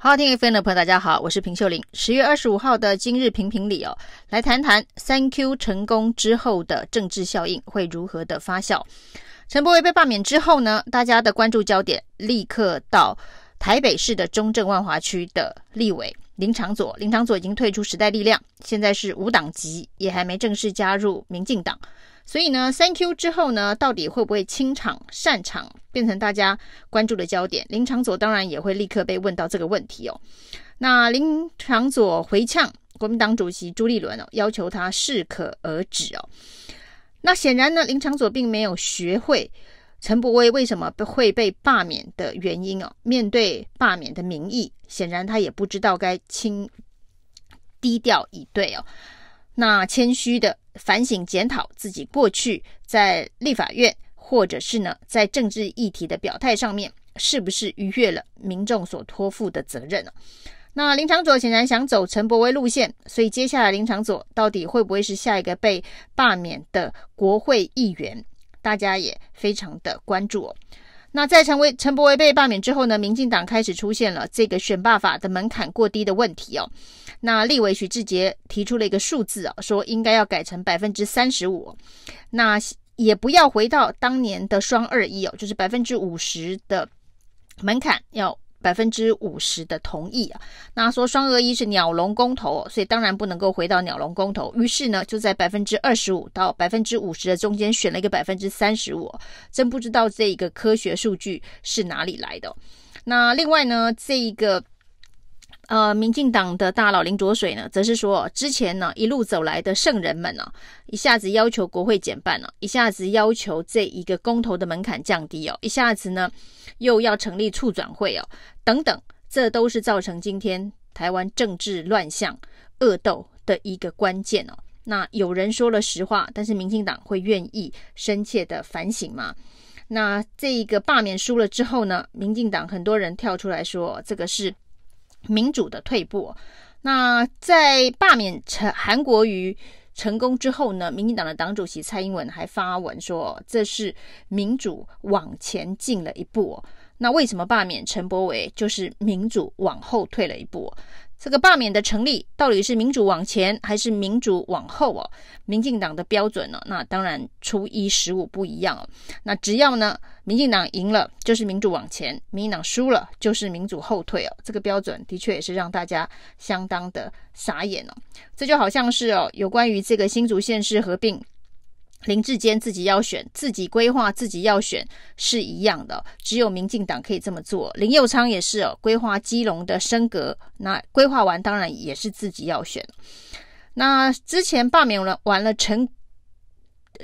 好，听 FM 的朋友，大家好，我是平秀玲。十月二十五号的今日评评理哦，来谈谈三 Q 成功之后的政治效应会如何的发酵。陈柏惟被罢免之后呢，大家的关注焦点立刻到台北市的中正万华区的立委林长佐。林长佐已经退出时代力量，现在是无党籍，也还没正式加入民进党。所以呢，三 Q 之后呢，到底会不会清场散场，变成大家关注的焦点？林长佐当然也会立刻被问到这个问题哦。那林长佐回呛国民党主席朱立伦哦，要求他适可而止哦。那显然呢，林长佐并没有学会陈伯威为什么会被罢免的原因哦。面对罢免的民意，显然他也不知道该轻低调以对哦。那谦虚的反省检讨自己过去在立法院，或者是呢在政治议题的表态上面，是不是逾越了民众所托付的责任呢？那林长佐显然想走陈柏威路线，所以接下来林长佐到底会不会是下一个被罢免的国会议员，大家也非常的关注哦。那在陈为陈柏惟被罢免之后呢，民进党开始出现了这个选罢法的门槛过低的问题哦。那立委许志杰提出了一个数字啊，说应该要改成百分之三十五，那也不要回到当年的双二一哦，就是百分之五十的门槛要。百分之五十的同意啊，那说双二一是鸟笼公投，所以当然不能够回到鸟笼公投。于是呢，就在百分之二十五到百分之五十的中间选了一个百分之三十五。真不知道这一个科学数据是哪里来的。那另外呢，这一个。呃，民进党的大佬林卓水呢，则是说，之前呢一路走来的圣人们呢，一下子要求国会减半了，一下子要求这一个公投的门槛降低哦，一下子呢又要成立促转会哦，等等，这都是造成今天台湾政治乱象、恶斗的一个关键哦。那有人说了实话，但是民进党会愿意深切的反省吗？那这一个罢免输了之后呢，民进党很多人跳出来说，这个是。民主的退步。那在罢免陈韩国瑜成功之后呢，民进党的党主席蔡英文还发文说，这是民主往前进了一步。那为什么罢免陈柏伟就是民主往后退了一步？这个罢免的成立到底是民主往前还是民主往后哦？民进党的标准呢？那当然初一十五不一样哦。那只要呢，民进党赢了就是民主往前，民进党输了就是民主后退哦。这个标准的确也是让大家相当的傻眼哦。这就好像是哦，有关于这个新竹县市合并。林志坚自己要选，自己规划，自己要选是一样的，只有民进党可以这么做。林佑昌也是哦，规划基隆的升格，那规划完当然也是自己要选。那之前罢免了完了陈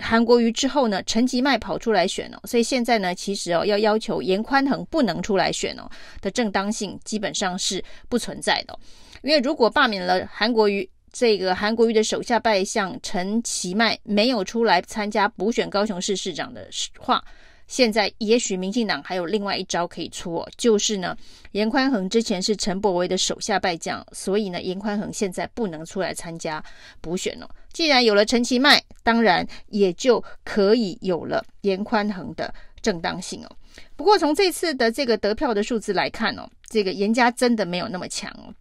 韩国瑜之后呢，陈吉迈跑出来选哦，所以现在呢，其实哦要要求严宽恒不能出来选哦的正当性基本上是不存在的，因为如果罢免了韩国瑜。这个韩国瑜的手下败将陈其迈没有出来参加补选高雄市市长的话，现在也许民进党还有另外一招可以出哦，就是呢，严宽恒之前是陈柏惟的手下败将，所以呢，严宽恒现在不能出来参加补选了。既然有了陈其迈，当然也就可以有了严宽恒的正当性哦。不过从这次的这个得票的数字来看哦，这个严家真的没有那么强哦。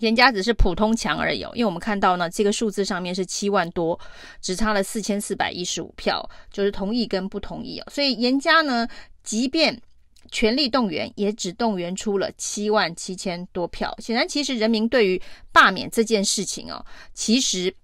颜家只是普通强而已，因为我们看到呢，这个数字上面是七万多，只差了四千四百一十五票，就是同意跟不同意哦。所以严家呢，即便全力动员，也只动员出了七万七千多票。显然，其实人民对于罢免这件事情哦，其实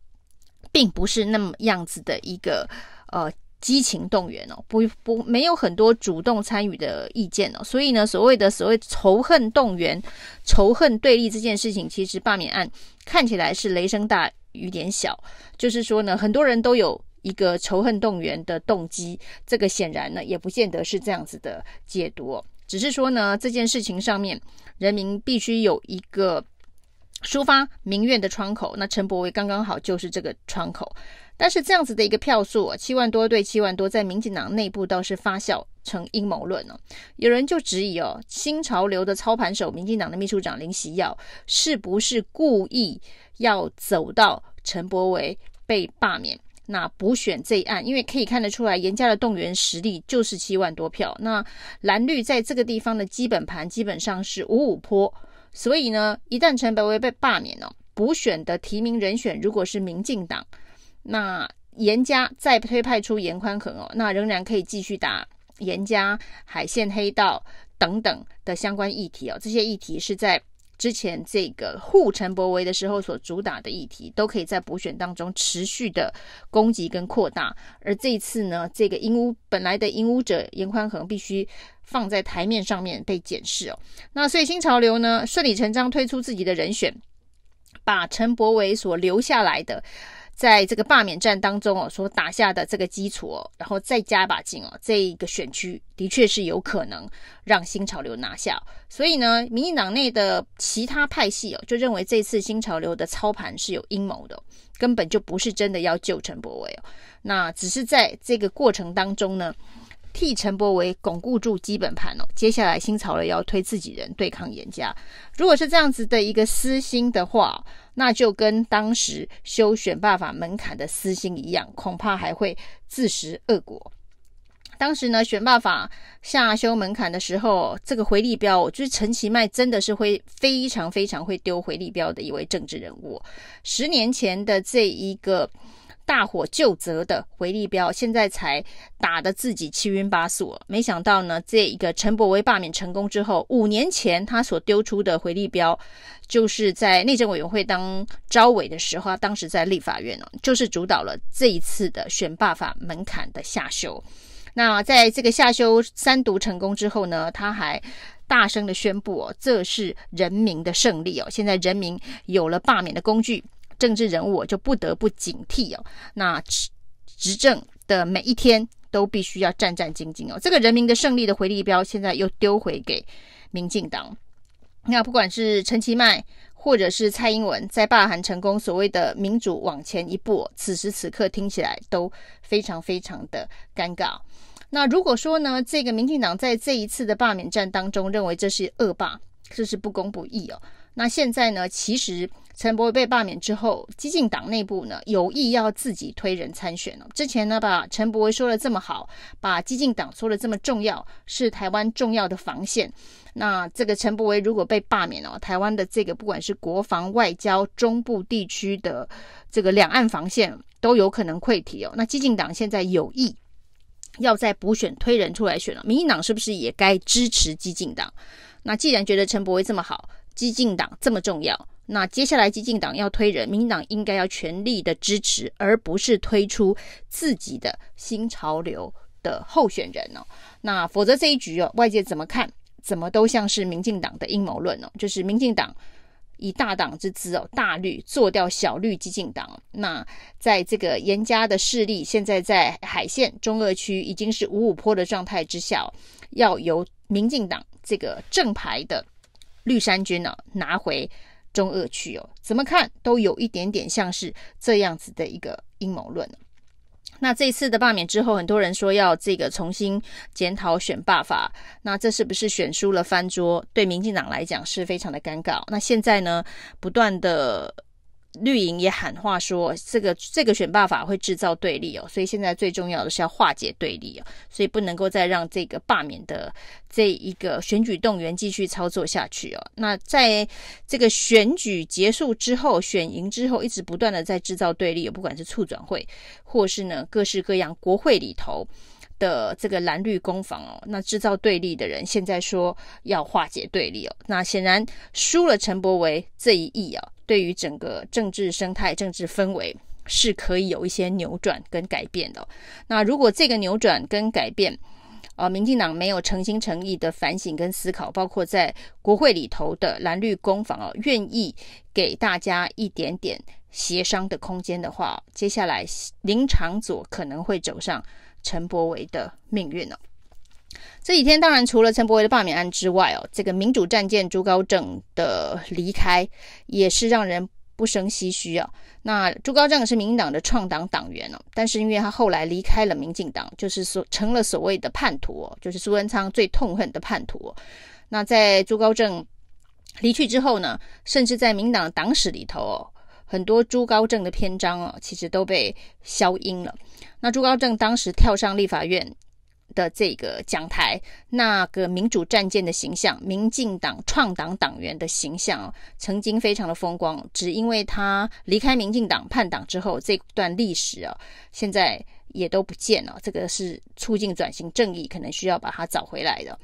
并不是那么样子的一个呃。激情动员哦，不不，没有很多主动参与的意见哦，所以呢，所谓的所谓仇恨动员、仇恨对立这件事情，其实罢免案看起来是雷声大雨点小，就是说呢，很多人都有一个仇恨动员的动机，这个显然呢，也不见得是这样子的解读，只是说呢，这件事情上面，人民必须有一个抒发民怨的窗口，那陈柏惟刚刚好就是这个窗口。但是这样子的一个票数啊，七万多对七万多，在民进党内部倒是发酵成阴谋论了。有人就质疑哦，新潮流的操盘手，民进党的秘书长林锡耀，是不是故意要走到陈柏惟被罢免，那补选这一案？因为可以看得出来，严家的动员实力就是七万多票。那蓝绿在这个地方的基本盘基本上是五五坡，所以呢，一旦陈柏惟被罢免了，补选的提名人选如果是民进党，那严家再推派出严宽恒哦，那仍然可以继续打严家海线黑道等等的相关议题哦。这些议题是在之前这个护陈柏惟的时候所主打的议题，都可以在补选当中持续的攻击跟扩大。而这一次呢，这个影武本来的影武者严宽恒必须放在台面上面被检视哦。那所以新潮流呢，顺理成章推出自己的人选，把陈柏惟所留下来的。在这个罢免战当中哦，所打下的这个基础哦，然后再加把劲哦，这一个选区的确是有可能让新潮流拿下。所以呢，民进党内的其他派系哦，就认为这次新潮流的操盘是有阴谋的，根本就不是真的要救陈柏伟哦，那只是在这个过程当中呢。替陈柏惟巩固住基本盘哦，接下来新潮流要推自己人对抗严家，如果是这样子的一个私心的话，那就跟当时修选罢法门槛的私心一样，恐怕还会自食恶果。当时呢，选罢法下修门槛的时候，这个回力镖，我觉得陈其迈真的是会非常非常会丢回力标的一位政治人物。十年前的这一个。大火救责的回力标，现在才打得自己七晕八素。没想到呢，这一个陈柏惟罢免成功之后，五年前他所丢出的回力标，就是在内政委员会当招委的时候，他当时在立法院哦，就是主导了这一次的选罢法门槛的下修。那在这个下修三读成功之后呢，他还大声的宣布哦，这是人民的胜利哦，现在人民有了罢免的工具。政治人物我就不得不警惕哦，那执执政的每一天都必须要战战兢兢哦。这个人民的胜利的回力标现在又丢回给民进党。那不管是陈其迈或者是蔡英文，在罢韩成功，所谓的民主往前一步，此时此刻听起来都非常非常的尴尬。那如果说呢，这个民进党在这一次的罢免战当中认为这是恶霸，这是不公不义哦。那现在呢，其实。陈柏惟被罢免之后，激进党内部呢有意要自己推人参选了。之前呢，把陈柏惟说的这么好，把激进党说的这么重要，是台湾重要的防线。那这个陈柏惟如果被罢免了，台湾的这个不管是国防、外交、中部地区的这个两岸防线都有可能溃堤哦。那激进党现在有意要在补选推人出来选了，民进党是不是也该支持激进党？那既然觉得陈柏惟这么好，激进党这么重要。那接下来，激进党要推人，民进党应该要全力的支持，而不是推出自己的新潮流的候选人哦。那否则这一局哦，外界怎么看，怎么都像是民进党的阴谋论哦。就是民进党以大党之姿哦，大绿做掉小绿激进党。那在这个严家的势力现在在海线中二区已经是五五坡的状态之下，要由民进党这个正牌的绿衫军呢拿回。中二区哦，怎么看都有一点点像是这样子的一个阴谋论。那这次的罢免之后，很多人说要这个重新检讨选罢法，那这是不是选输了翻桌？对民进党来讲是非常的尴尬。那现在呢，不断的。绿营也喊话说，这个这个选罢法会制造对立哦，所以现在最重要的是要化解对立哦，所以不能够再让这个罢免的这一个选举动员继续操作下去哦。那在这个选举结束之后，选赢之后，一直不断的在制造对立哦，不管是促转会，或是呢各式各样国会里头的这个蓝绿攻防哦，那制造对立的人现在说要化解对立哦，那显然输了陈柏维这一役啊。对于整个政治生态、政治氛围是可以有一些扭转跟改变的。那如果这个扭转跟改变，呃，民进党没有诚心诚意的反省跟思考，包括在国会里头的蓝绿攻防哦，愿意给大家一点点协商的空间的话，接下来林昶佐可能会走上陈柏维的命运了。这几天当然除了陈柏惟的罢免案之外哦，这个民主战舰朱高正的离开也是让人不胜唏嘘啊。那朱高正是民进党的创党党员哦，但是因为他后来离开了民进党，就是所成了所谓的叛徒哦，就是苏贞昌最痛恨的叛徒哦。那在朱高正离去之后呢，甚至在民党党史里头哦，很多朱高正的篇章哦，其实都被消音了。那朱高正当时跳上立法院。的这个讲台，那个民主战舰的形象，民进党创党党员的形象，曾经非常的风光，只因为他离开民进党叛党之后，这段历史啊，现在也都不见了。这个是促进转型正义，可能需要把它找回来的。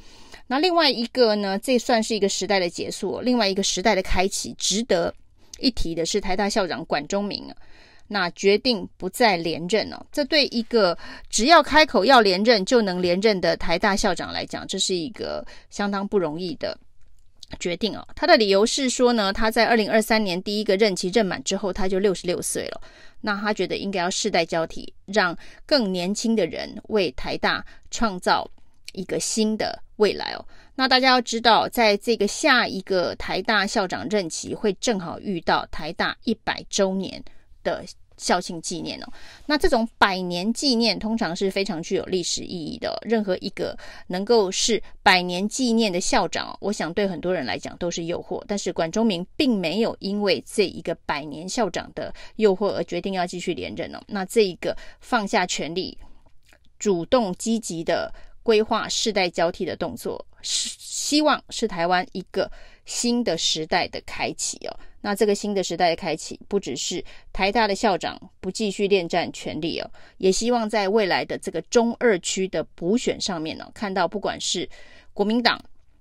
那另外一个呢，这算是一个时代的结束，另外一个时代的开启。值得一提的是，台大校长管中闵啊。那决定不再连任了，这对一个只要开口要连任就能连任的台大校长来讲，这是一个相当不容易的决定哦。他的理由是说呢，他在二零二三年第一个任期任满之后，他就六十六岁了。那他觉得应该要世代交替，让更年轻的人为台大创造一个新的未来哦。那大家要知道，在这个下一个台大校长任期会正好遇到台大一百周年的。校庆纪念哦，那这种百年纪念通常是非常具有历史意义的。任何一个能够是百年纪念的校长，我想对很多人来讲都是诱惑。但是管中闵并没有因为这一个百年校长的诱惑而决定要继续连任哦。那这一个放下权力，主动积极的规划世代交替的动作，是希望是台湾一个新的时代的开启哦。那这个新的时代的开启，不只是台大的校长不继续恋战权力哦，也希望在未来的这个中二区的补选上面呢，看到不管是国民党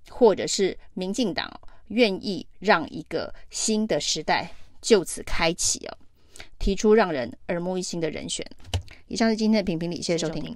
或者是民进党，愿意让一个新的时代就此开启哦，提出让人耳目一新的人选。以上是今天的评评理，谢谢收听。